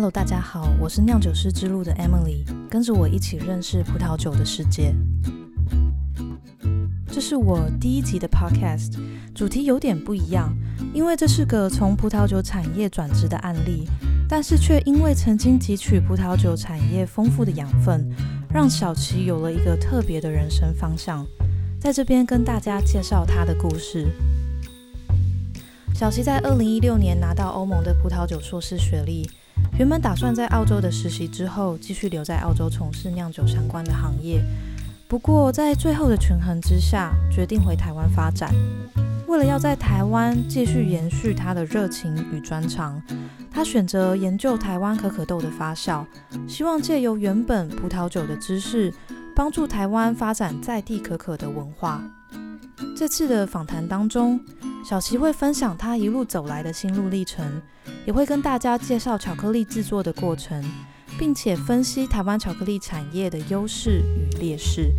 Hello，大家好，我是酿酒师之路的 Emily，跟着我一起认识葡萄酒的世界。这是我第一集的 Podcast，主题有点不一样，因为这是个从葡萄酒产业转职的案例，但是却因为曾经汲取葡萄酒产业丰富的养分，让小齐有了一个特别的人生方向。在这边跟大家介绍他的故事。小齐在二零一六年拿到欧盟的葡萄酒硕士学历，原本打算在澳洲的实习之后继续留在澳洲从事酿酒相关的行业，不过在最后的权衡之下，决定回台湾发展。为了要在台湾继续延续他的热情与专长，他选择研究台湾可可豆的发酵，希望借由原本葡萄酒的知识，帮助台湾发展在地可可的文化。这次的访谈当中，小齐会分享他一路走来的心路历程，也会跟大家介绍巧克力制作的过程，并且分析台湾巧克力产业的优势与劣势。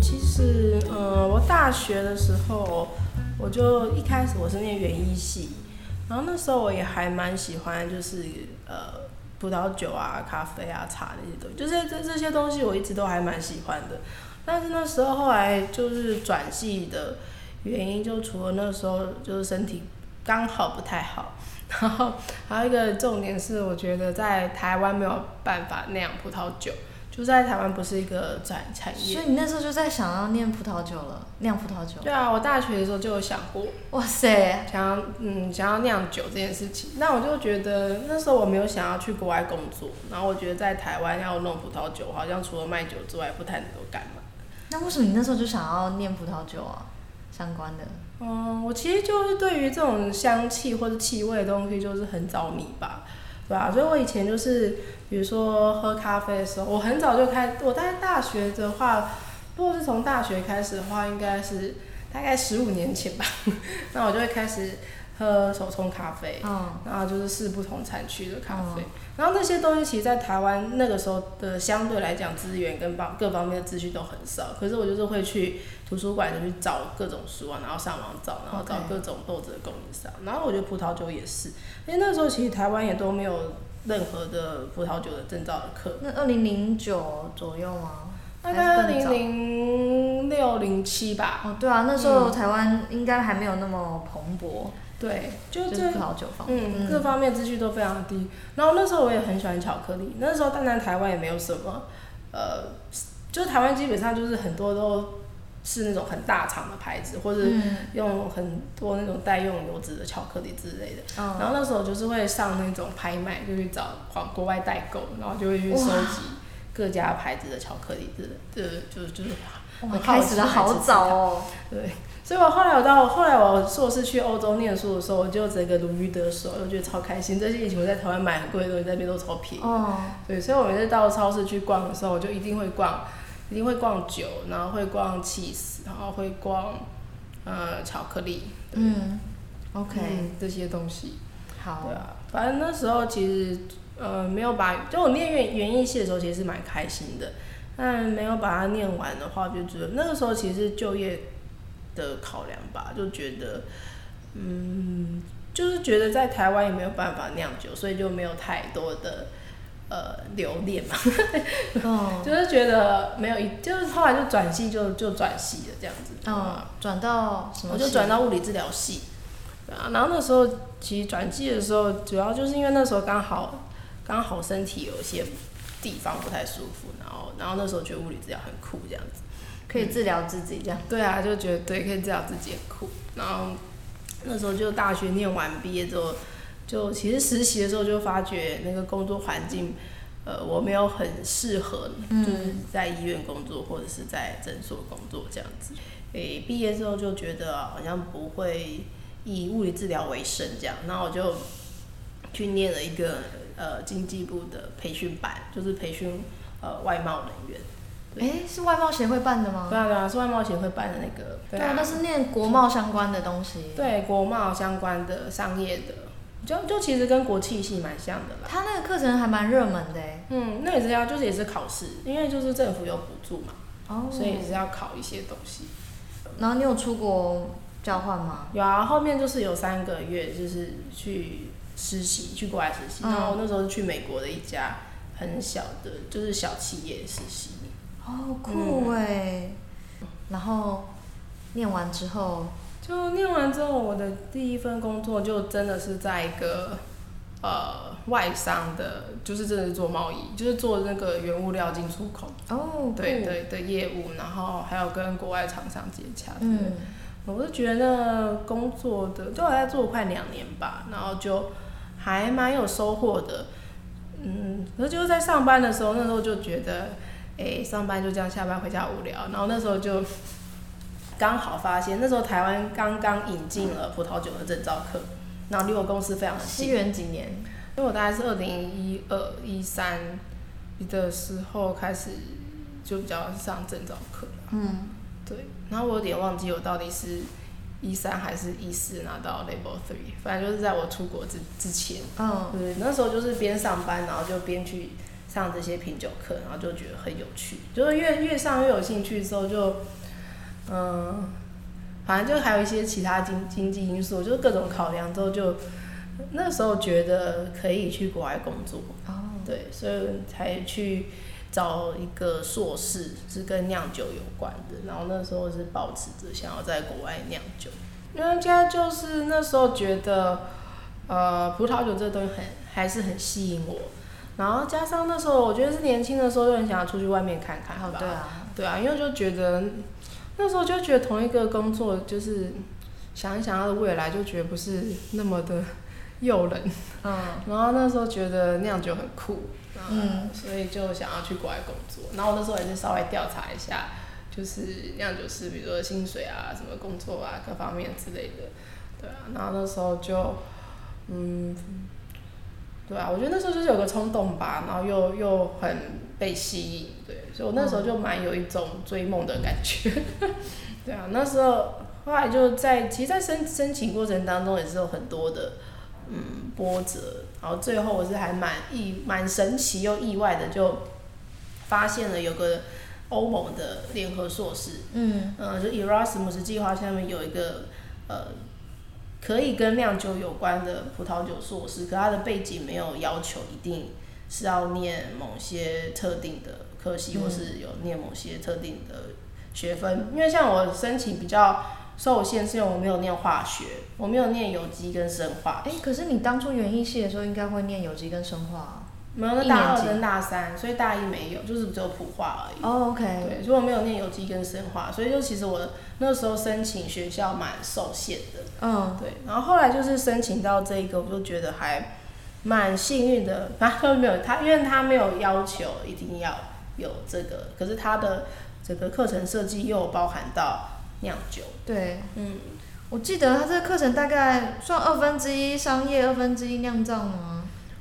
其实，呃，我大学的时候，我就一开始我是念园艺系，然后那时候我也还蛮喜欢，就是呃葡萄酒啊、咖啡啊、茶那些东西，就是这这些东西我一直都还蛮喜欢的。但是那时候后来就是转系的原因，就除了那时候就是身体刚好不太好，然后还有一个重点是，我觉得在台湾没有办法酿葡萄酒。就在台湾不是一个转产业，所以你那时候就在想要念葡萄酒了，酿葡萄酒。对啊，我大学的时候就有想过，哇塞，想要嗯想要酿酒这件事情。那我就觉得那时候我没有想要去国外工作，然后我觉得在台湾要弄葡萄酒，好像除了卖酒之外不太能够干嘛。那为什么你那时候就想要念葡萄酒啊？相关的？嗯，我其实就是对于这种香气或者气味的东西就是很着迷吧。对啊，所以我以前就是，比如说喝咖啡的时候，我很早就开，我在大学的话，如果是从大学开始的话，应该是大概十五年前吧，那我就会开始。喝手冲咖啡，然后就是试不同产区的咖啡，然后那些东西其实，在台湾那个时候的相对来讲，资源跟方各方面的资讯都很少。可是我就是会去图书馆就去找各种书啊，然后上网找，然后找各种豆子的供应商。然后我觉得葡萄酒也是，因为那时候其实台湾也都没有任何的葡萄酒的证照的课。那二零零九左右吗？大概二零零六零七吧。哦，对啊，那时候台湾应该还没有那么蓬勃。对，就这葡萄酒方面，嗯，各方面资讯都非常低。然后那时候我也很喜欢巧克力，那时候当然台湾也没有什么，呃，就是台湾基本上就是很多都是那种很大厂的牌子，或者用很多那种代用油脂的巧克力之类的。然后那时候就是会上那种拍卖，就去找国国外代购，然后就会去收集各家牌子的巧克力，这这就就是。开始的好早哦，对。所以我后来我到后来我硕士去欧洲念书的时候，我就整个如鱼得水，我觉得超开心。这些以前我在台湾买很贵的东西，在那边都超便宜。哦。对，所以我每次到超市去逛的时候，我就一定会逛，一定会逛酒，然后会逛 cheese，然后会逛呃巧克力。嗯。OK。这些东西。好。对啊，反正那时候其实呃没有把，就我念园园艺系的时候，其实是蛮开心的。但没有把它念完的话，就觉得那个时候其实就业。的考量吧，就觉得，嗯，就是觉得在台湾也没有办法酿酒，所以就没有太多的呃留恋嘛。哦，就是觉得没有一，就是后来就转系，就就转系了这样子。哦，转到什么？我就转到物理治疗系。对啊，然后那时候其实转系的时候，主要就是因为那时候刚好刚好身体有一些地方不太舒服，然后然后那时候觉得物理治疗很酷这样子。可以治疗自己这样。对啊，就觉得对，可以治疗自己很酷。然后那时候就大学念完毕业之后，就其实实习的时候就发觉那个工作环境，呃，我没有很适合，就是在医院工作或者是在诊所工作这样子。诶，毕业之后就觉得好像不会以物理治疗为生这样，然后我就去念了一个呃经济部的培训班，就是培训呃外贸人员。哎，是外贸协会办的吗？对啊对啊，是外贸协会办的那个。对啊，那是念国贸相关的东西。对，国贸相关的商业的，就就其实跟国企系蛮像的啦。他那个课程还蛮热门的哎。嗯，那也是要，就是也是考试，因为就是政府有补助嘛，哦，所以也是要考一些东西。然后你有出国？交换吗？有啊，后面就是有三个月，就是去实习，去国外实习。嗯然后那时候是去美国的一家很小的，就是小企业实习。哦，酷哎、然后念完之后，就念完之后，我的第一份工作就真的是在一个呃外商的，就是真的是做贸易，就是做那个原物料进出口，哦，对对的业务，然后还有跟国外厂商接洽。嗯，我是觉得工作的，就我在做快两年吧，然后就还蛮有收获的。嗯，可是就是在上班的时候，那时候就觉得，哎、上班就这样，下班回家无聊。然后那时候就刚好发现，那时候台湾刚刚引进了葡萄酒的证照课，然后离我公司非常的西近，元几年？因为我大概是二零一二一三的时候开始就比较上证照课。嗯，对，然后我有点忘记我到底是一三还是一四拿到 Level Three，反正就是在我出国之之前，嗯，对，那时候就是边上班，然后就边去上这些品酒课，然后就觉得很有趣，就是越越上越有兴趣之后就，嗯，反正就还有一些其他经经济因素，就是各种考量之后就，那时候觉得可以去国外工作，哦，对，所以才去找一个硕士，是跟酿酒有关的。然后那时候是保持着想要在国外酿酒，因为家就是那时候觉得，呃，葡萄酒这东西很还是很吸引我。然后加上那时候我觉得是年轻的时候就很想要出去外面看看哦，吧。对啊，对啊，因为就觉得那时候就觉得同一个工作就是想一想他的未来，就觉得不是那么的诱人。嗯，然后那时候觉得酿酒很酷，嗯，所以就想要去国外工作。然后我那时候也是稍微调查一下，就是酿酒师，比如说薪水啊、什么工作啊各方面之类的，对啊。然后那时候就，嗯，对啊，我觉得那时候就是有个冲动吧，然后又又很被吸引，对，所以我那时候就蛮有一种追梦的感觉，对啊。那时候后来就在，其实，在申申请过程当中也是有很多的。嗯，波折，然后最后我是还蛮意蛮神奇又意外的，就发现了有个欧盟的联合硕士，嗯，嗯，就 Erasmus 计划下面有一个呃可以跟酿酒有关的葡萄酒硕士，可它的背景没有要求一定是要念某些特定的科系，或是有念某些特定的学分，因为像我申请比较受限，是因为我没有念化学，我没有念有机跟生化，哎，可是你当初园艺系的时候应该会念有机跟生化啊。没有，那大二跟大三，所以大一没有，就是只有普化而已。哦，OK，对，所以我没有念有机跟生化，所以就其实我那时候申请学校蛮受限的。嗯，对，然后后来就是申请到这个，我就觉得还蛮幸运的。反正都没有他，因为他没有要求一定要有这个，可是他的整个课程设计又包含到酿酒。对，嗯，我记得他这个课程大概算二分之一商业，二分之一酿造吗？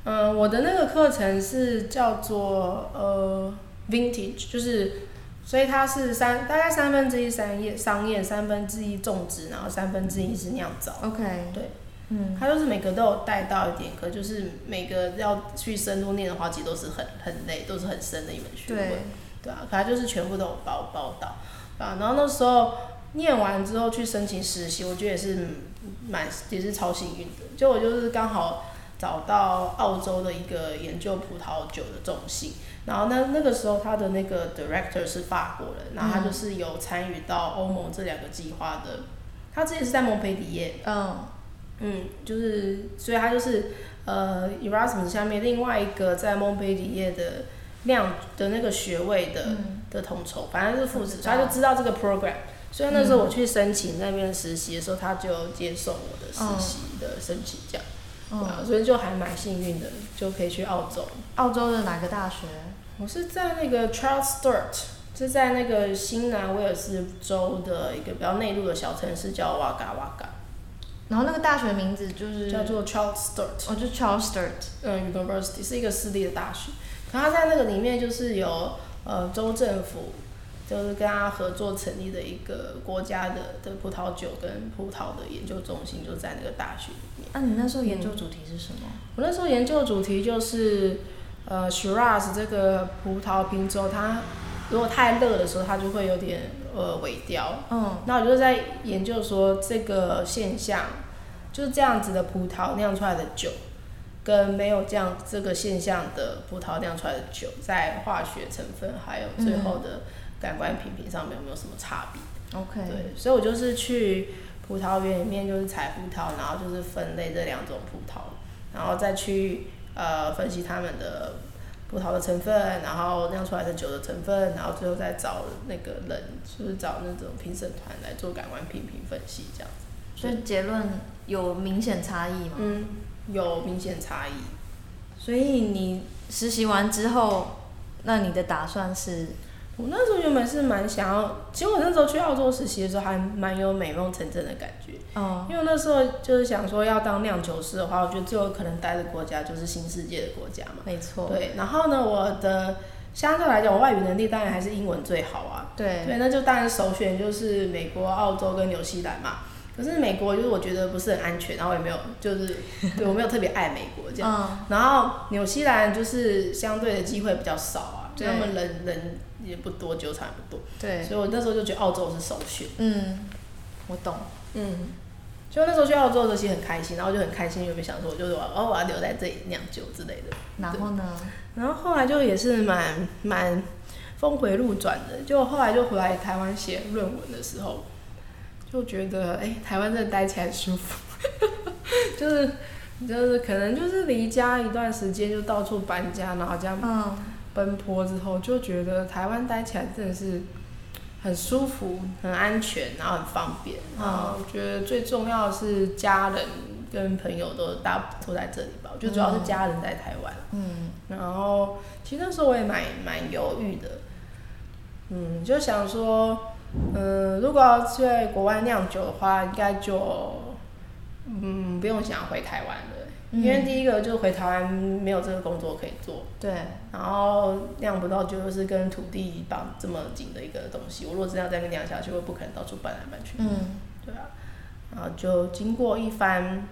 嗯，我的那个课程是叫做呃 vintage，就是所以它是三大概三分之一商业商业，三分之一种植，然后三分之一是酿造。OK，对，嗯，它就是每个都有带到一点，可就是每个要去深入念的话，其实都是很很累，都是很深的一门学问。对，对啊，可它就是全部都有包包到啊。然后那时候念完之后去申请实习，我觉得也是蛮也是超幸运的。就我就是刚好找到澳洲的一个研究葡萄酒的中心，然后那那个时候他的那个 director 是法国人，然后他就是有参与到欧盟这两个计划的。他之前是在蒙培迪耶，嗯，嗯，就是所以他就是呃 Erasmus 下面另外一个在蒙培迪耶的量的那个学位的。嗯。的统筹，反正是副职，我知道他就知道这个 program，所以那时候我去申请那边实习的时候，他就接受我的实习的申请，这样，嗯，所以就还蛮幸运的，就可以去澳洲。澳洲的哪个大学？我是在那个 Charles Sturt，是在那个新南威尔士州的一个比较内陆的小城市，叫瓦嘎瓦嘎，然后那个大学名字就是叫做 Charles Sturt，哦，就 Charles Sturt。嗯，University 是一个私立的大学，可它在那个里面就是有呃州政府。就是跟他合作成立的一个国家的的葡萄酒跟葡萄的研究中心，就在那个大学里面。那、你那时候研究主题是什么？我那时候研究主题就是，呃，Shiraz 这个葡萄品种，它如果太热的时候，它就会有点呃萎凋。嗯，那我就在研究说这个现象，就是这样子的葡萄酿出来的酒，跟没有这样这个现象的葡萄酿出来的酒，在化学成分还有最后的感官品评上面有没有什么差别？OK，对，所以我就是去葡萄园里面就是采葡萄，然后就是分类这两种葡萄，然后再去呃分析它们的葡萄的成分，然后酿出来的酒的成分，然后最后再找那个人，就是找那种评审团来做感官品评分析这样子。所以结论有明显差异吗？嗯，有明显差异。所以你实习完之后，那你的打算是？我那时候原本是蛮想要，其实我那时候去澳洲实习的时候还蛮有美梦成真的感觉。哦，因为那时候就是想说要当酿酒师的话，我觉得最有可能待的国家就是新世界的国家嘛。没错，对，然后呢，我的相对来讲，我外语能力当然还是英文最好啊。对，对，那就当然首选就是美国、澳洲跟纽西兰嘛。可是美国就是我觉得不是很安全，然后也没有就是 对我没有特别爱美国这样。嗯，然后纽西兰就是相对的机会比较少啊，对他们人人也不多，酒厂也不多，对，所以我那时候就觉得澳洲是首选。嗯，我懂，嗯，就那时候去澳洲的时候其实很开心，然后就很开心，有没有想说，就是我我要留在这里酿酒之类的。然后呢？然后后来就也是蛮蛮峰回路转的，就后来就回来台湾写论文的时候，就觉得哎、台湾真的待起来很舒服，就是就是可能就是离家一段时间就到处搬家，然后这样嗯，奔波之后，就觉得台湾待起来真的是很舒服、很安全，然后很方便。嗯然后我觉得最重要的是家人跟朋友都大都在这里吧，我觉得主要是家人在台湾。嗯，然后其实那时候我也蛮蛮犹豫的，嗯，就想说，嗯，如果要在国外酿酒的话，应该就，嗯，不用想回台湾了，因为第一个就是回台湾没有这个工作可以做，对，然后酿不到就是跟土地绑这么紧的一个东西，我如果真的要在那边酿下去，我不可能到处搬来搬去，嗯，对啊，然后就经过一番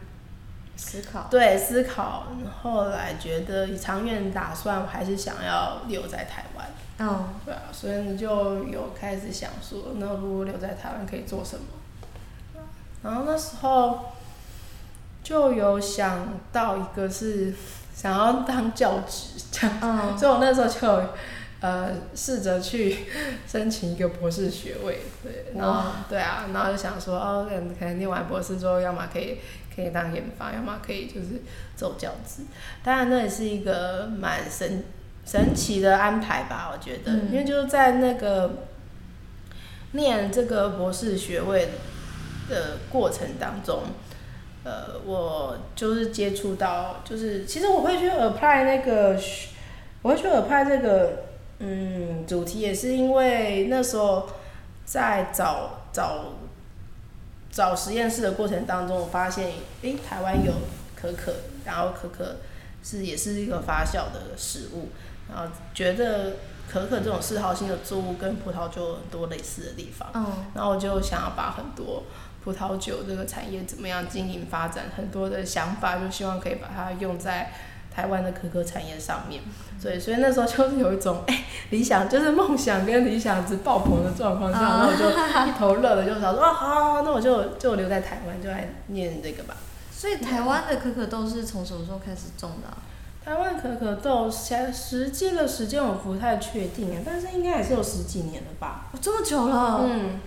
思考，对思考，后来觉得以长远打算，我还是想要留在台湾。嗯，对啊，所以你就有开始想说，那如果留在台湾可以做什么？然后那时候就有想到一个是想要当教职这样，嗯，所以我那时候就呃试着去 申请一个博士学位，对，然后对啊，然后就想说哦，可能念完博士之后，要么可以可以当研发，要么可以就是走教职。当然那也是一个蛮神神奇的安排吧，我觉得，嗯。因为就是在那个念这个博士学位的过程当中。呃，我就是接触到，就是其实我会去 apply 那个，我会去 apply 这个嗯主题，也是因为那时候在找找找实验室的过程当中，我发现诶、台湾有可可，然后可可是也是一个发酵的食物，然后觉得可可这种嗜好性的作物跟葡萄酒有很多类似的地方，嗯，然后我就想要把很多葡萄酒这个产业怎么样经营发展，很多的想法，就希望可以把它用在台湾的可可产业上面。所以，所以那时候就是有一种哎、理想，就是梦想跟理想值爆棚的状况下，然后我就一头热的就想说啊，好好好，那我就就留在台湾，就来念这个吧。所以台湾的可可豆是从什么时候开始种的啊？台湾可可豆实实际的时间我不太确定啊，但是应该也是有十几年了吧。哦，这么久了，嗯，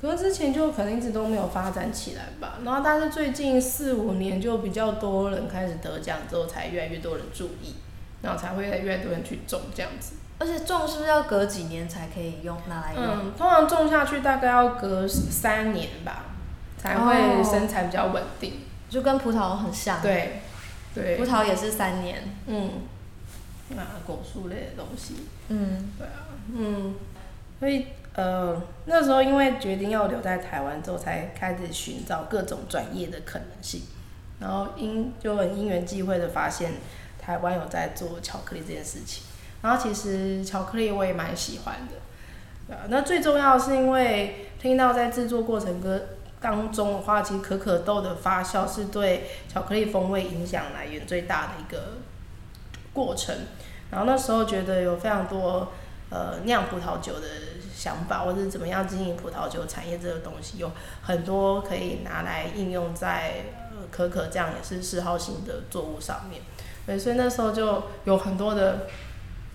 可是之前就可能一直都没有发展起来吧。然后，但是最近四五年就比较多人开始得奖之后，才越来越多人注意，然后才会越来越多人去种这样子。而且种是不是要隔几年才可以用拿来用？嗯，通常种下去大概要隔三年吧，才会哦生产比较稳定。就跟葡萄很像，，对，对葡，萄也是三年，嗯，啊，果树类的东西。嗯，对啊嗯，所以呃那时候因为决定要留在台湾之后，才开始寻找各种转业的可能性，然后因就很因缘际会的发现台湾有在做巧克力这件事情，然后其实巧克力我也蛮喜欢的，那最重要是因为听到在制作过程跟当中的话，其实可可豆的发酵是对巧克力风味影响来源最大的一个过程。然后那时候觉得有非常多呃酿葡萄酒的想法，或者是怎么样经营葡萄酒产业这个东西，有很多可以拿来应用在呃可可这样也是嗜好型的作物上面。对，所以那时候就有很多的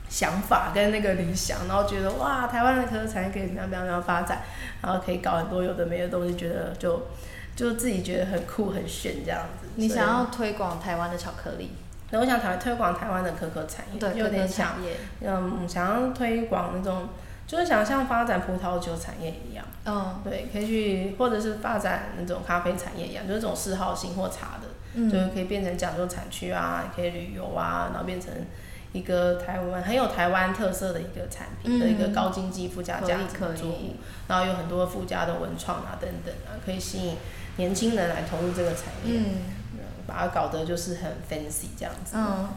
想法跟那个理想，然后觉得哇，台湾的可可产业可以怎么样怎么样发展，然后可以搞很多有的没的东西，觉得就就自己觉得很酷很炫这样子。你想要推广台湾的巧克力？那我想台推广台湾的可可产业，有点想，嗯，想要推广那种，就是想像发展葡萄酒产业一样，嗯，对，可以去或者是发展那种咖啡产业一样，就是这种嗜好型或茶的，嗯，就是可以变成讲究产区啊，可以旅游啊，然后变成一个台湾很有台湾特色的一个产品的一个高经济附加价值的作物，然后有很多附加的文创啊等等啊，可以吸引年轻人来投入这个产业，嗯。把它搞得就是很 fancy 这样子，嗯，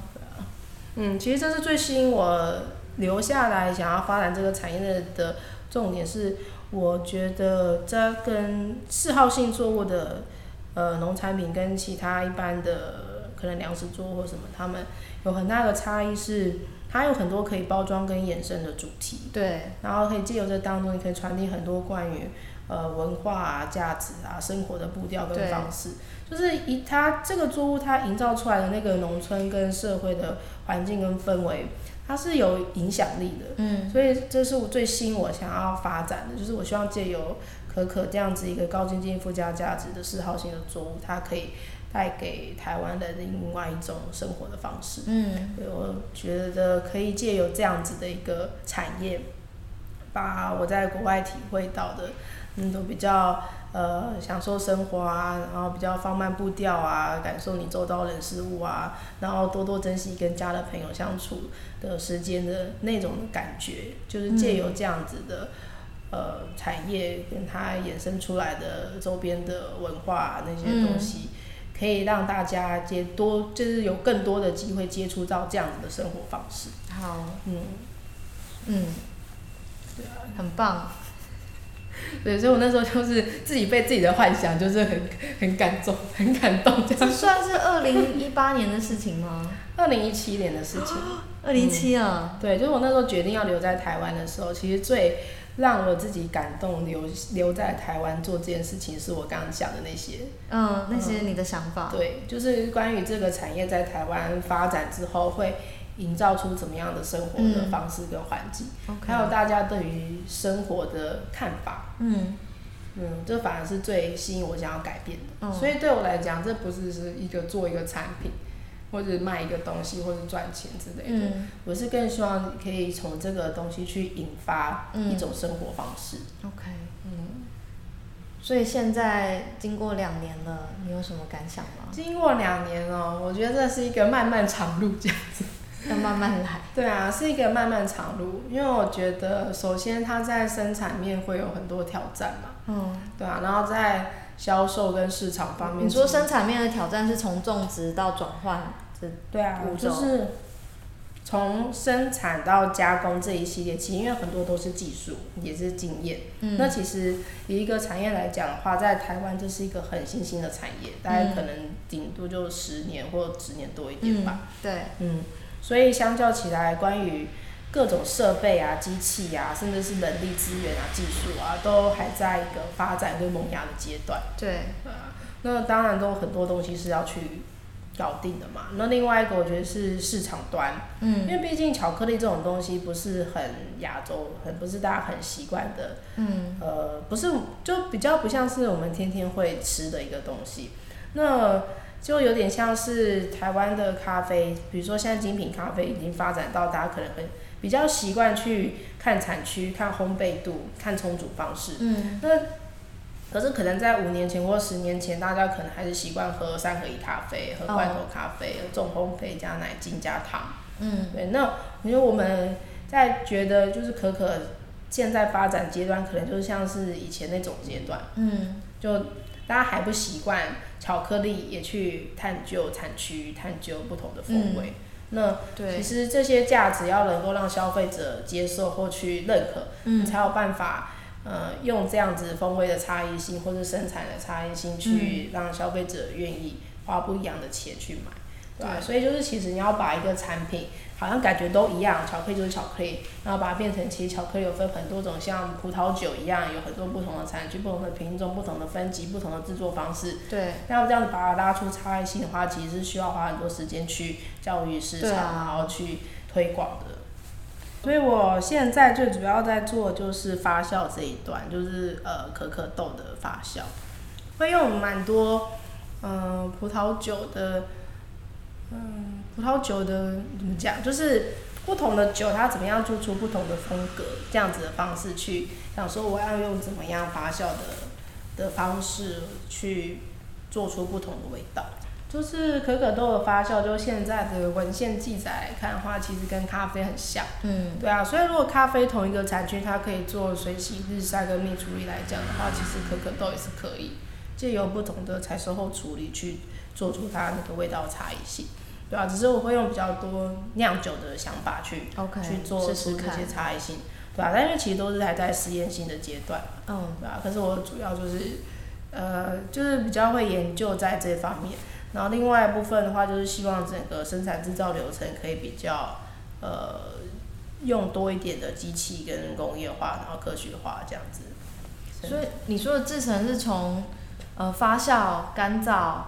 嗯，其实这是最吸引我留下来想要发展这个产业的的重点是，我觉得这跟嗜好性作物的呃农产品跟其他一般的可能粮食作物或什么，他们有很大的差异是，它有很多可以包装跟衍生的主题，对，然后可以借由这当中，你可以传递很多关于呃文化啊、价值啊、生活的步调跟方式。就是以它这个作物，它营造出来的那个农村跟社会的环境跟氛围，它是有影响力的。嗯，所以这是我最吸引我想要发展的，就是我希望借由可可这样子一个高经济附加价值的嗜好型的作物，它可以带给台湾的另外一种生活的方式。嗯，我觉得可以借由这样子的一个产业，把我在国外体会到的，嗯，都比较。呃，享受生活啊，然后比较放慢步调啊，感受你周遭人事物啊，然后多多珍惜跟家的朋友相处的时间的那种感觉，就是借由这样子的呃产业跟它衍生出来的周边的文化那些东西，可以让大家接多，就是有更多的机会接触到这样子的生活方式。好，嗯，嗯，对啊，很棒。对，所以我那时候就是自己被自己的幻想，就是很很感动，很感动。这样算是二零一八年的事情吗？二零一七年的事情。二零一七啊。对，就是我那时候决定要留在台湾的时候，其实最让我自己感动留留在台湾做这件事情，是我刚刚讲的那些。嗯，那些你的想法。对，就是关于这个产业在台湾发展之后会。营造出怎么样的生活的方式跟环境，还有大家对于生活的看法，嗯，嗯，这反而是最吸引我想要改变的。所以对我来讲，这不是是一个做一个产品，或者卖一个东西，或者赚钱之类的。我是更希望可以从这个东西去引发一种生活方式。OK，嗯。所以现在经过两年了，你有什么感想吗？经过两年哦，我觉得这是一个漫漫长路，这样子。要慢慢来。对啊，是一个漫漫长路，因为我觉得首先它在生产面会有很多挑战嘛。嗯。对啊，然后在销售跟市场方面。你说生产面的挑战是从种植到转换这对啊，就是从生产到加工这一系列，其实因为很多都是技术，也是经验。嗯。那其实以一个产业来讲的话，在台湾这是一个很新兴的产业，大概可能顶多就十年或十年多一点吧。对。嗯。所以相较起来，关于各种设备啊、机器啊，甚至是人力资源啊、技术啊，都还在一个发展跟萌芽的阶段。对，啊，那当然都很多东西是要去搞定的嘛。那另外一个，我觉得是市场端，嗯，因为毕竟巧克力这种东西不是很亚洲，很不是大家很习惯的，嗯，呃，不是，就比较不像是我们天天会吃的一个东西。那就有点像是台湾的咖啡，比如说现在精品咖啡已经发展到大家可能很比较习惯去看产区、看烘焙度、看冲煮方式。嗯。那可是可能在五年前或十年前，大家可能还是习惯喝三合一咖啡、喝罐头咖啡、重烘焙加奶精加糖。嗯。对，那因为我们在觉得就是可可现在发展阶段，可能就是像是以前那种阶段。嗯。就大家还不习惯。巧克力也去探究产区，探究不同的风味。那其实这些价值要能够让消费者接受或去认可，你才有办法呃用这样子风味的差异性或者生产的差异性去让消费者愿意花不一样的钱去买。对吧？对所以就是其实你要把一个产品好像感觉都一样，巧克力就是巧克力，然后把它变成其实巧克力有分很多种，像葡萄酒一样有很多不同的产区、不同的品种、不同的分级、不同的制作方式。对，那要这样子把它拉出差异性的话，其实是需要花很多时间去教育市场，啊然后去推广的。所以我现在最主要在做就是发酵这一段，就是呃可可豆的发酵，会用蛮多嗯、呃葡萄酒的，嗯葡萄酒的怎么讲，就是不同的酒它怎么样做出不同的风格，这样子的方式去想说我要用怎么样发酵的的方式去做出不同的味道。就是可可豆的发酵，就现在的文献记载来看的话，其实跟咖啡很像。嗯，对啊，所以如果咖啡同一个产区，它可以做水洗、日晒跟蜜处理来讲的话，其实可可豆也是可以借由不同的采收后处理去做出它那个味道差异性。对啊，只是我会用比较多酿酒的想法去 OK，去做这些差异性，对啊，但因为其实都是还在实验性的阶段，嗯，对啊，可是我主要就是呃，就是比较会研究在这方面，然后另外一部分的话，就是希望整个生产制造流程可以比较呃用多一点的机器跟工业化，然后科学化这样子。所以你说的制成是从呃发酵、干燥，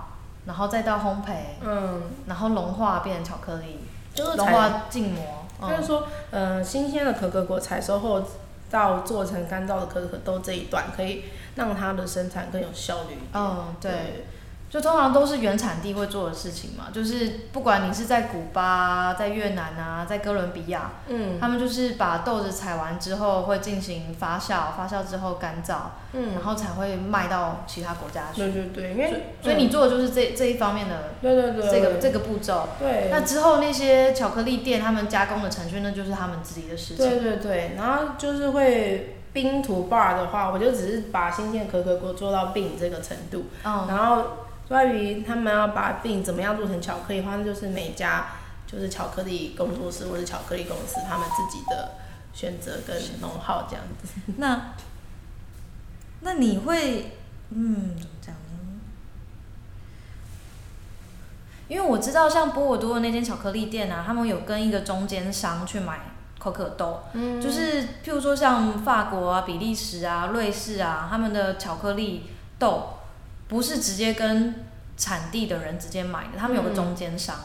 然后再到烘焙，嗯，然后融化变成巧克力，就是采融化浸膜，嗯，就是说，呃，新鲜的可可果采收后到做成干燥的可可豆这一段，可以让它的生产更有效率一点。嗯，对。就通常都是原产地会做的事情嘛，就是不管你是在古巴、在越南啊、在哥伦比亚，嗯。他们就是把豆子采完之后会进行发酵，发酵之后干燥，嗯。然，后才会卖到其他国家去。对对对，因为所以你做的就是这这一方面的对对对这个这个步骤。对，那之后那些巧克力店他们加工的程序，那就是他们自己的事情。对对对，然后就是会冰图 bar 的话，我就只是把新鲜可可果做到冰这个程度，嗯，然后关于他们要把冰怎么样做成巧克力的话，那就是每家就是巧克力工作室或者巧克力公司他们自己的选择跟农号这样子。那那你会嗯怎么讲呢？因为我知道像波尔多的那间巧克力店啊，他们有跟一个中间商去买可可豆，嗯就是譬如说像法国啊、比利时啊、瑞士啊，他们的巧克力豆不是直接跟产地的人直接买的，他们有个中间商，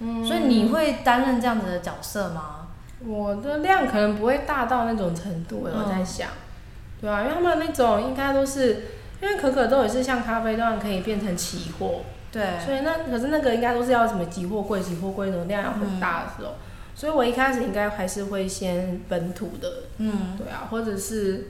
嗯。所以你会担任这样子的角色吗？我的量可能不会大到那种程度，嗯我在想，对啊，因为他们那种应该都是，因为可可豆也是像咖啡豆一样可以变成期货，对，所以那可是那个应该都是要什么集货柜、集货柜那种量要很大的时候，所以我一开始应该还是会先本土的，嗯，对啊，或者是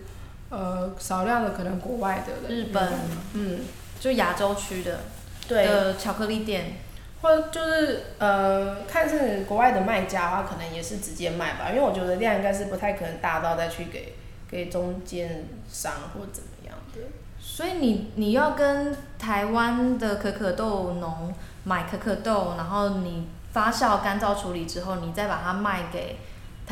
呃少量的可能国外的日本，嗯，就亚洲区的对，的巧克力店，或者就是呃看是国外的卖家的话，可能也是直接卖吧，因为我觉得量应该是不太可能大到再去给给中间商或怎么样的。所以你你要跟台湾的可可豆农买可可豆，然后你发酵干燥处理之后，你再把它卖给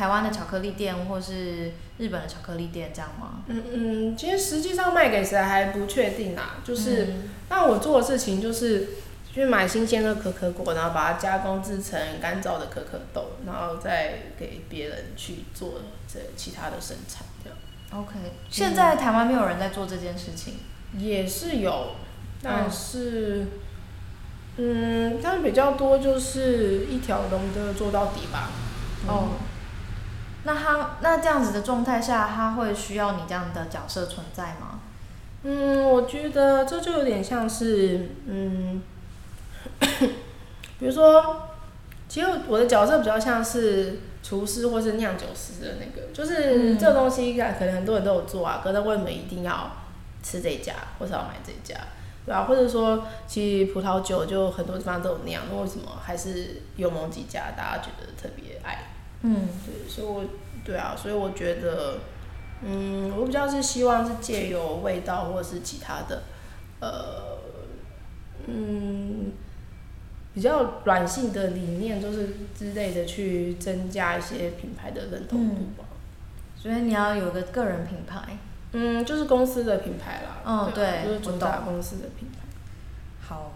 台湾的巧克力店或是日本的巧克力店，这样吗？嗯嗯，其实实际上卖给谁还不确定啊，就是。嗯那我做的事情就是去买新鲜的可可果，然后把它加工制成干燥的可可豆，然后再给别人去做这其他的生产，这样 OK，现在台湾没有人在做这件事情。也是有，但是，嗯，他们比较多就是一条龙的做到底吧。哦，那他那这样子的状态下，他会需要你这样的角色存在吗？嗯，我觉得这就有点像是，嗯，比如说，其实我的角色比较像是厨师或是酿酒师的那个，就是嗯这个东西可能很多人都有做啊，可是为什么一定要吃这家，或是要买这家？对啊，或者说，其实葡萄酒就很多地方都有酿，那为什么还是有某几家大家觉得特别爱？嗯，对，所以我对啊，所以我觉得，嗯，我比较是希望是借由味道或者是其他的，呃，嗯，比较软性的理念，就是之类的去增加一些品牌的认同度吧。所以你要有个个人品牌。嗯，就是公司的品牌啦。嗯对啊，对就是主打公司的品牌。好，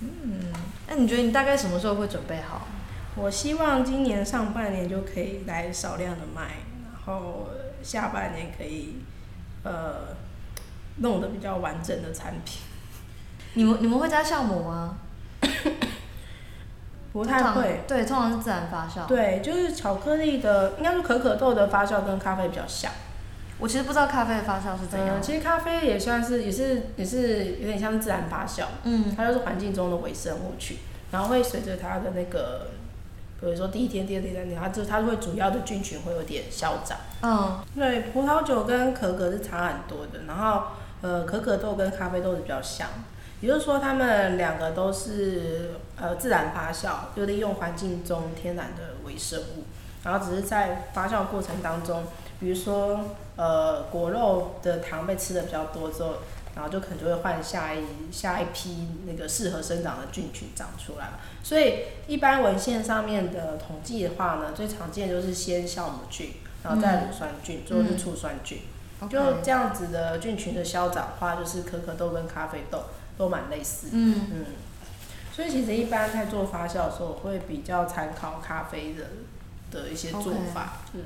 嗯，那你觉得你大概什么时候会准备好？我希望今年上半年就可以来少量的卖，然后下半年可以呃弄得比较完整的产品。你们你们会加酵母吗？不太会，对，通常是自然发酵。对，就是巧克力的，应该说可可豆的发酵跟咖啡比较像。我其实不知道咖啡的发酵是怎样。其实咖啡也算是，也是也是有点像自然发酵。嗯。它就是环境中的微生物去，然后会随着它的那个，比如说第一天、第二天、第三天，它就它会主要的菌群会有点消长。嗯。对，葡萄酒跟可可是差很多的，然后呃，可可豆跟咖啡豆是比较像。也就是说，它们两个都是呃自然发酵，就利用环境中天然的微生物，然后只是在发酵过程当中，比如说呃果肉的糖被吃的比较多之后，然后就可能就会换下一下一批那个适合生长的菌群长出来所以一般文献上面的统计的话呢，最常见就是先酵母菌，然后再乳酸菌，最后是醋酸菌，就这样子的菌群的消长话，就是可可豆跟咖啡豆。都蛮类似，嗯嗯，所以其实一般在做发酵的时候，会比较参考咖啡的的一些做法，嗯，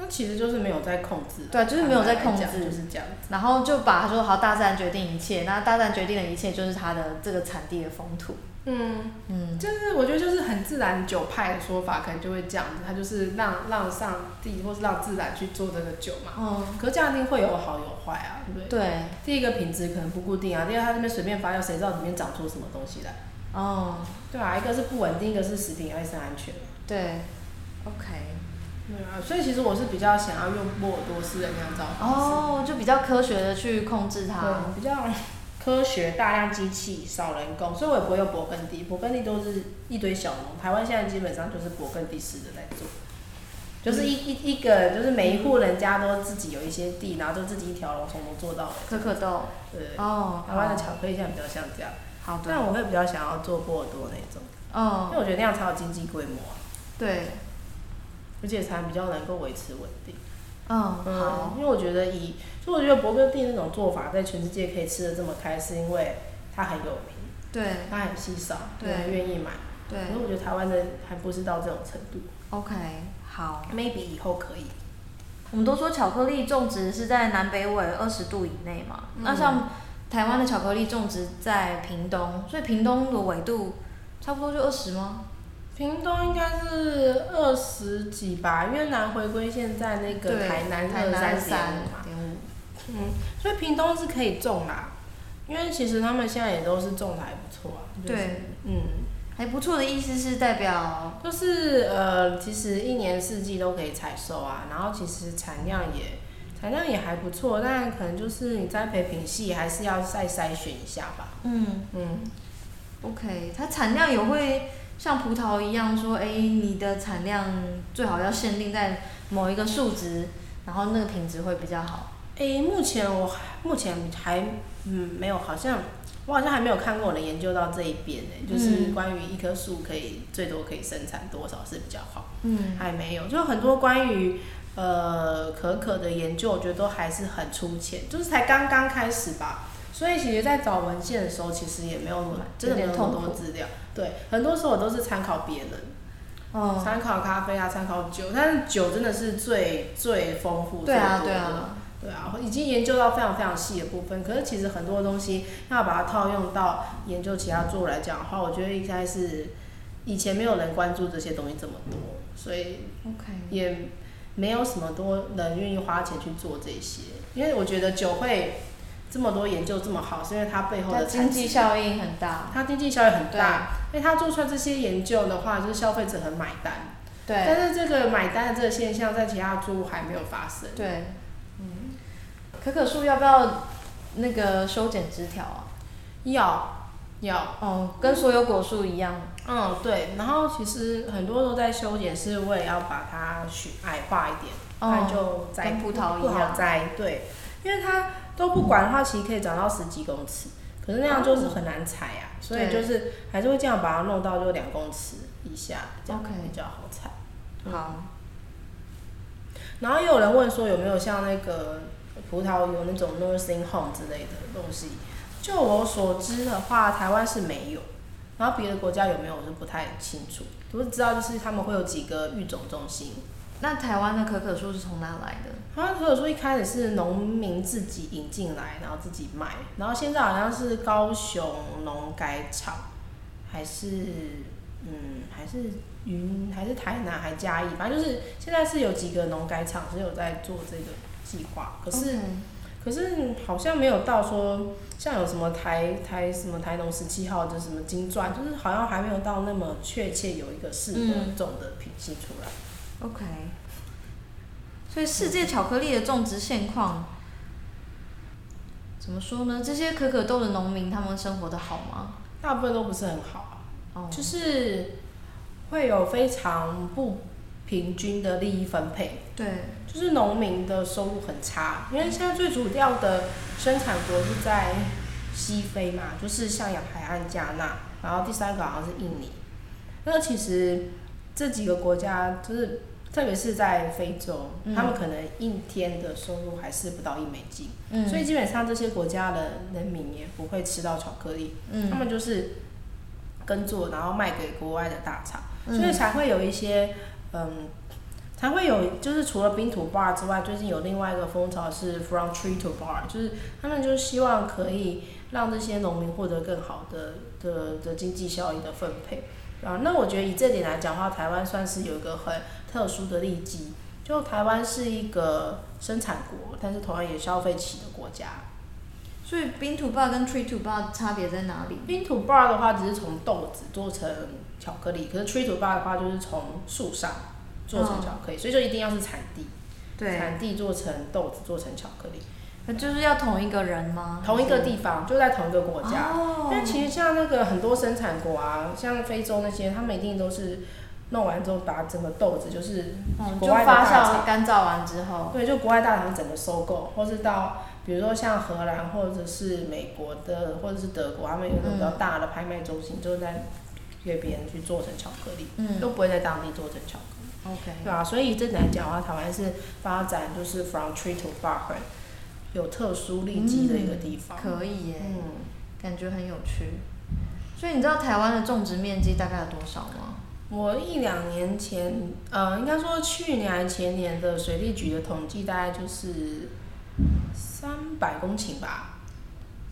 那其实就是没有在控制，对，就是没有在控制，就是这样子，然后就把他说好，大自然决定一切，那大自然决定的一切就是它的这个产地的风土。嗯嗯，就是我觉得就是很自然酒派的说法，可能就会这样子，它就是让让上帝或是让自然去做这个酒嘛。嗯。可是这样一定会有好有坏啊，对不对？对。第一个品质可能不固定啊，第二它这边随便发酵，谁知道里面长出什么东西来？哦。对啊，一个是不稳定，一个是食品卫生安全。对。OK。对啊，所以其实我是比较想要用波尔多斯的酿造方式。哦，就比较科学的去控制它。对，比较。科学大量机器少人工，所以我也不会用勃艮第，勃艮第都是一堆小农。台湾现在基本上就是勃艮第式的在做，就是一一一个就是每一户人家都自己有一些地，然后就自己一条龙从头做到尾。可可豆，对，哦，台湾的巧克力现在比较像这样。好的。但我会比较想要做波尔多那种，哦，因为我觉得那样才有经济规模。对。而且才比较能够维持稳定。嗯，好。因为我觉得以所以我觉得勃艮第那种做法在全世界可以吃的这么开，是因为它很有名，对，它很稀少，对，愿意买，对。可是我觉得台湾的还不是到这种程度。OK，好，maybe 以后可以。我们都说巧克力种植是在南北纬二十度以内嘛，那像台湾的巧克力种植在屏东，所以屏东的纬度差不多就二十吗？屏东应该是二十几吧，因为南回归线在那个台南二三点五嘛。嗯，所以屏东是可以种啦，因为其实他们现在也都是种的还不错啊。对，嗯，还不错的意思是代表，就是呃，其实一年四季都可以采收啊，然后其实产量也产量也还不错，但可能就是你栽培品系还是要再筛选一下吧。嗯嗯，OK，它产量也会。像葡萄一样说，哎，你的产量最好要限定在某一个数值，然后那个品质会比较好。哎，目前我目前还嗯没有，好像我好像还没有看过我的研究到这一边呢，就是关于一棵树可以最多可以生产多少是比较好。嗯，还没有，就很多关于呃可可的研究，我觉得都还是很粗浅，就是才刚刚开始吧。所以其实，在找文献的时候，其实也没有真的没有那么多资料。对，很多时候我都是参考别人，哦，参考咖啡啊，参考酒，但是酒真的是最最丰富、最多的。对啊，对啊，对啊，已经研究到非常非常细的部分。可是其实很多东西要把它套用到研究其他作物来讲的话，我觉得应该是以前没有人关注这些东西这么多，所以也没有什么多人愿意花钱去做这些，因为我觉得酒会。这么多研究这么好，是因为它背后的经济效应很大。它经济效益很大，因为它做出来这些研究的话，就是消费者很买单。对。但是这个买单的这个现象，在其他作物还没有发生。对。嗯。可可树要不要那个修剪枝条啊？要。要。哦，跟所有果树一样。嗯，对。然后其实很多都在修剪，是为了要把它去矮化一点，不然就栽葡萄不好栽。对。因为它。都不管的话，其实可以长到十几公尺，可是那样就是很难踩啊，所以就是还是会这样把它弄到就两公尺以下，这样比较好踩。好。然后又有人问说有没有像那个葡萄有那种 nursing home 之类的东西？就我所知的话，台湾是没有。然后别的国家有没有我是不太清楚，我只知道就是他们会有几个育种中心。那台湾的可可树是从哪来的？台湾可可树一开始是农民自己引进来，然后自己卖，然后现在好像是高雄农改场，还是嗯还是云还是台南还嘉义，反正就是现在是有几个农改场是有在做这个计划，可是。可是好像没有到说像有什么台台什么台农十七号的什么金钻，就是好像还没有到那么确切有一个适合种的品系出来。OK。所以世界巧克力的种植现况怎么说呢？这些可可豆的农民他们生活的好吗？大部分都不是很好，哦，就是会有非常不平均的利益分配。对。就是农民的收入很差，因为现在最主要的生产国是在西非嘛，就是像亚海岸、加纳，然后第三个好像是印尼。那其实这几个国家，就是特别是在非洲，他们可能一天的收入还是不到一美金，所以基本上这些国家的人民也不会吃到巧克力，他们就是耕作，然后卖给国外的大厂，所以才会有一些嗯。才会有，就是除了冰土 bar 之外，最近有另外一个风潮是 from tree to bar，就是他们就希望可以让这些农民获得更好的的的经济效益的分配。啊，那我觉得以这点来讲的话，台湾算是有一个很特殊的利基，就台湾是一个生产国，但是同样也消费起的国家。所以冰土 bar 跟 tree to bar 差别在哪里？冰土 bar 的话只是从豆子做成巧克力，可是 tree to bar 的话就是从树上。做成巧克力，所以就一定要是产地，产地做成豆子做成巧克力，那就是要同一个人吗？同一个地方，就在同一个国家。但其实像那个很多生产国啊，像非洲那些，他们一定都是弄完之后把整个豆子就是国外发酵干燥完之后，对，就国外大厂整个收购，或是到比如说像荷兰或者是美国的或者是德国，他们有种比较大的拍卖中心，就在给别人去做成巧克力，都不会在当地做成巧克力。OK，对啊，所以这来讲的话，台湾是发展就是 from tree to bar，有特殊利基的一个地方。可以耶，嗯，感觉很有趣。所以你知道台湾的种植面积大概有多少吗？我一两年前，呃，应该说去年还前年的水利局的统计，大概就是三百公顷吧。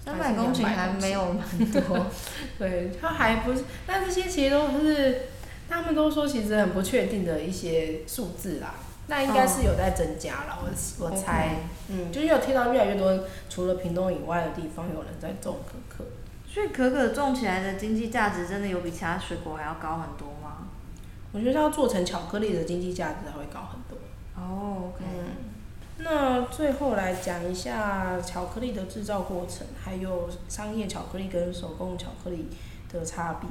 三百公顷还没有蛮多。对，它还不是，但这些其实都是。他们都说其实很不确定的一些数字啦，那应该是有在增加了，我我猜，嗯，就是有听到越来越多，除了屏东以外的地方有人在种可可，所以可可种起来的经济价值真的有比其他水果还要高很多吗？我觉得要做成巧克力的经济价值还会高很多。哦，OK。那最后来讲一下巧克力的制造过程，还有商业巧克力跟手工巧克力的差别。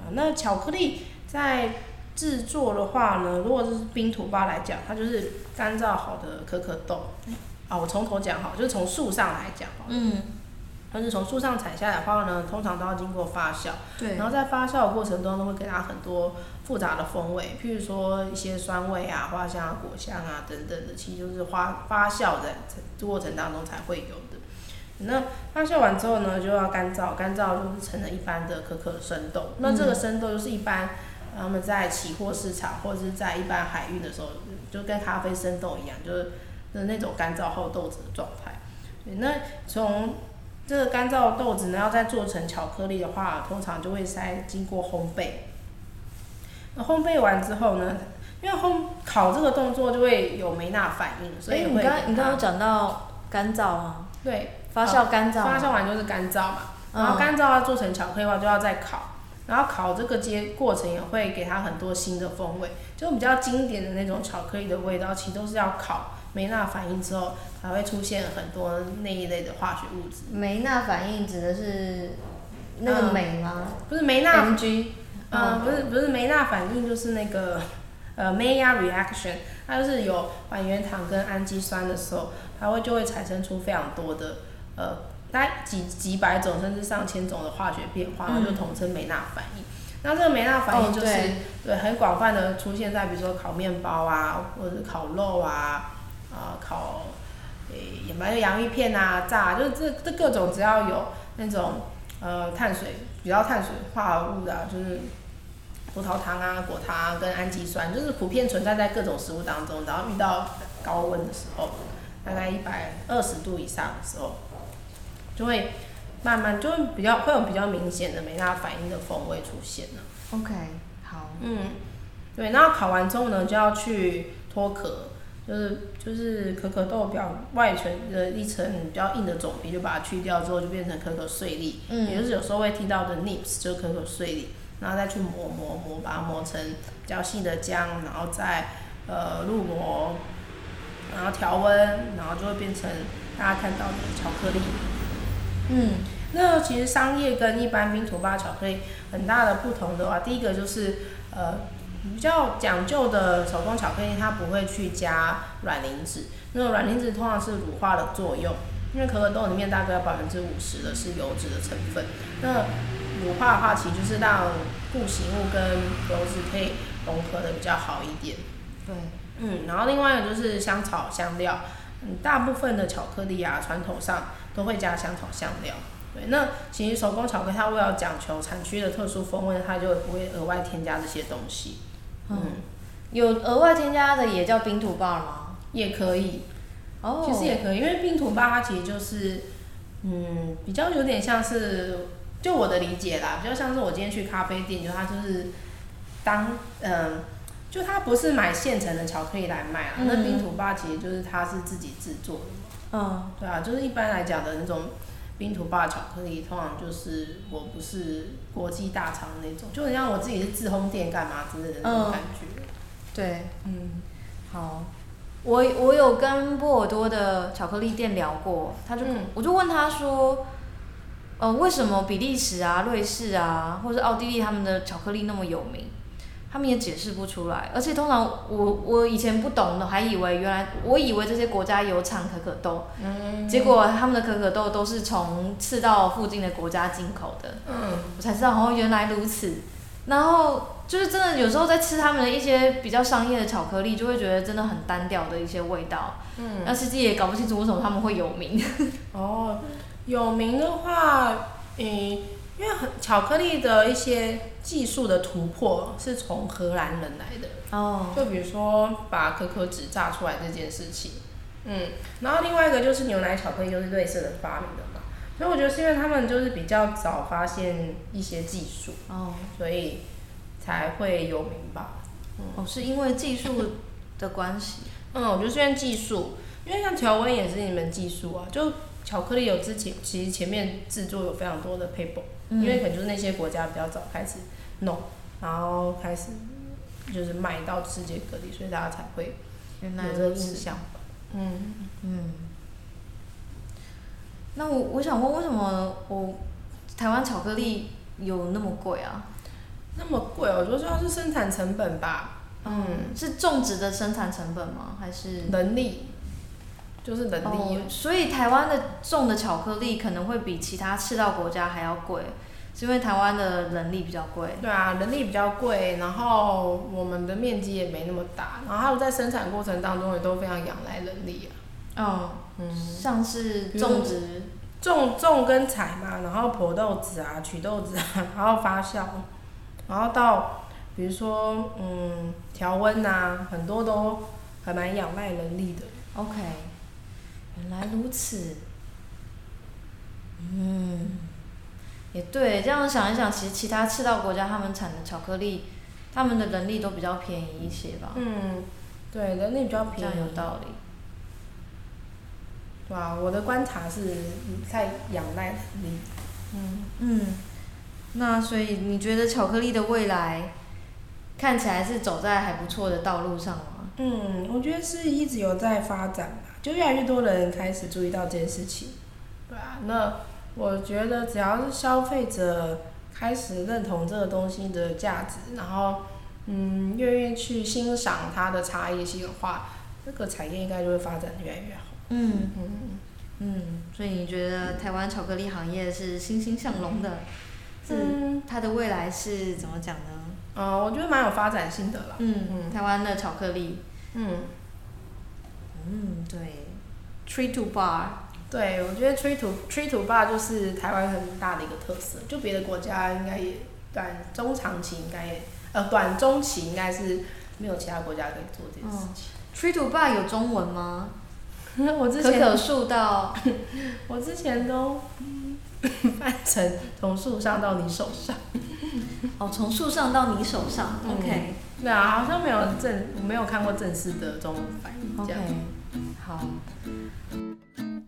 啊，那巧克力。在制作的话呢，如果是冰土巴来讲，它就是干燥好的可可豆。啊，我从头讲哈，就是从树上来讲。嗯。但是从树上采下来的话呢，通常都要经过发酵。对。然后在发酵的过程中，都会给它很多复杂的风味，譬如说一些酸味啊、花香啊、果香啊等等的，其实就是花发酵的过程当中才会有的。那发酵完之后呢，就要干燥，干燥就是成了一般的可可生豆。那这个生豆就是一般。他们在期货市场或者是在一般海运的时候，就跟咖啡生豆一样，就是的那种干燥后豆子的状态。那从这个干燥豆子呢，要再做成巧克力的话，通常就会先经过烘焙。那烘焙完之后呢，因为烘烤这个动作就会有梅纳反应，所以会。你刚你刚刚讲到干燥啊？对，发酵干燥。发酵完就是干燥嘛，然后干燥要做成巧克力的话，就要再烤。然后烤这个阶过程也会给它很多新的风味，就比较经典的那种巧克力的味道，其实都是要烤梅纳反应之后才会出现很多那一类的化学物质。梅纳反应指的是那个酶吗？不是梅纳。嗯，不是不是梅纳反应，就是那个呃 Maillard reaction，它就是有还原糖跟氨基酸的时候，它会就会产生出非常多的呃。大概几几百种甚至上千种的化学变化，然后就统称美纳反应。那这个梅纳反应就是对很广泛的出现在比如说烤面包啊，或者是烤肉啊，啊烤诶，有没有洋芋片啊，炸，就是这这各种只要有那种呃碳水比较碳水化合物的、啊，就是葡萄糖啊、果糖啊跟氨基酸，就是普遍存在在各种食物当中。然后遇到高温的时候，大概一百二十度以上的时候，就会慢慢就会比较会有比较明显的没大反应的风味出现了。OK，好，嗯，对，然后烤完之后呢，就要去脱壳，就是就是可可豆表外层的一层比较硬的种皮，就把它去掉之后，就变成可可碎粒，嗯也就是有时候会听到的 nips，就是可可碎粒，然后再去磨磨磨，把它磨成比较细的浆，然后再呃入模，然后调温，然后就会变成大家看到的巧克力。嗯那其实商业跟一般冰土巴巧克力很大的不同的话，第一个就是呃比较讲究的手工巧克力，它不会去加软磷脂。那种软磷脂通常是乳化的作用，因为可可豆里面大概有百分之五十的是油脂的成分。那乳化的话，其实就是让固形物跟油脂可以融合的比较好一点。对，嗯，然后另外一个就是香草香料，嗯，大部分的巧克力啊，传统上都会加香草香料。对，那其实手工巧克力它为了讲求产区的特殊风味，它就不会额外添加这些东西。嗯，有额外添加的也叫冰土巴吗？也可以，哦，其实也可以，因为冰土巴它其实就是，嗯，比较有点像是，就我的理解啦，比较像是我今天去咖啡店，就它就是当，嗯，就它不是买现成的巧克力来卖啊，嗯那冰土巴其实就是它是自己制作的嘛。嗯对啊，就是一般来讲的那种冰土霸巧克力，通常就是我不是国际大厂那种，就很像我自己是自烘店干嘛之类的那种嗯感觉。对，嗯好，我我有跟波尔多的巧克力店聊过，他就、嗯我就问他说，呃，为什么比利时啊、瑞士啊，或者奥地利他们的巧克力那么有名？他们也解释不出来，而且通常我我以前不懂的，还以为原来我以为这些国家有产可可豆，嗯结果他们的可可豆都是从赤道附近的国家进口的。嗯我才知道哦，原来如此。然后就是真的有时候在吃他们的一些比较商业的巧克力，就会觉得真的很单调的一些味道。嗯那实际也搞不清楚为什么他们会有名。哦，有名的话，嗯，因为很巧克力的一些技术的突破是从荷兰人来的。哦，就比如说把可可脂榨出来这件事情，嗯，然后另外一个就是牛奶巧克力，就是瑞士人发明的嘛，所以我觉得是因为他们就是比较早发现一些技术，哦，所以才会有名吧。哦，是因为技术的关系。嗯，我觉得是因为技术，因为像调温也是一门技术啊，就巧克力有之前其实前面制作有非常多的 paper，、嗯因为可能就是那些国家比较早开始弄，然后开始就是卖到世界各地，所以大家才会有这个。印象。嗯。嗯。那我我想问，为什么我台湾巧克力有那么贵啊？那么贵哦，我觉得主要是生产成本吧。嗯，是种植的生产成本吗？还是？能力就是能力哦，所以台湾的种的巧克力可能会比其他赤道国家还要贵，是因为台湾的人力比较贵。对啊，人力比较贵，然后我们的面积也没那么大，然后还有在生产过程当中也都非常仰赖人力啊。嗯，嗯，像是种植，种种跟采嘛，然后破豆子啊、取豆子啊，然后发酵，然后到比如说嗯调温呐，很多都还蛮仰赖人力的。OK，原来如此。嗯，也对，这样想一想，其实其他赤道国家他们产的巧克力，他们的人力都比较便宜一些吧，嗯，对，人力比较便宜，样有道理。对啊，我的观察是不太仰赖人力。嗯。嗯，那所以你觉得巧克力的未来看起来是走在还不错的道路上吗？嗯，我觉得是一直有在发展吧，就越来越多人开始注意到这件事情。对啊，那我觉得只要是消费者开始认同这个东西的价值，然后嗯，愿意去欣赏它的差异性的话，这个产业应该就会发展得越来越好。嗯嗯，嗯，所以你觉得台湾巧克力行业是欣欣向荣的？嗯，它的未来是怎么讲呢？呃，我觉得蛮有发展性的啦。嗯，嗯台湾的巧克力，嗯，嗯，对，Tree to Bar，对，我觉得 tree to tree to bar 就是台湾很大的一个特色，就别的国家应该也短中长期应该也呃短中期应该是没有其他国家可以做这件事情。tree to bar 有中文吗？我之前可可树到 我之前都翻成从树上到你手上。哦，从树上到你手上、嗯 o k 对啊，好像没有正，我没有看过正式的中文翻译这 OK，样。好。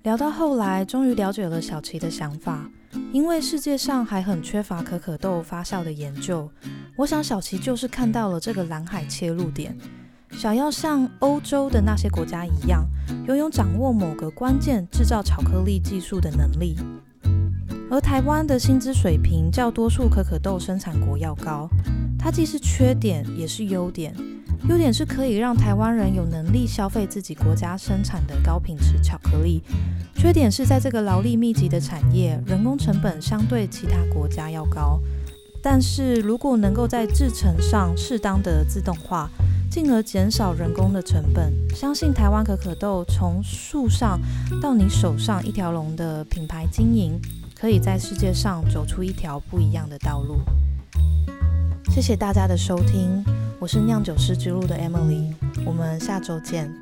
聊到后来，终于了解了小琪的想法。因为世界上还很缺乏可可豆发酵的研究，我想小琪就是看到了这个蓝海切入点，想要像欧洲的那些国家一样，拥有掌握某个关键制造巧克力技术的能力。而台湾的薪资水平较多数可可豆生产国要高，它既是缺点也是优点。优点是可以让台湾人有能力消费自己国家生产的高品质巧克力，缺点是在这个劳力密集的产业，人工成本相对其他国家要高。但是如果能够在制程上适当的自动化，进而减少人工的成本，相信台湾可可豆从树上到你手上一条龙的品牌经营，可以在世界上走出一条不一样的道路。谢谢大家的收听，我是酿酒师之路的 Emily，我们下周见。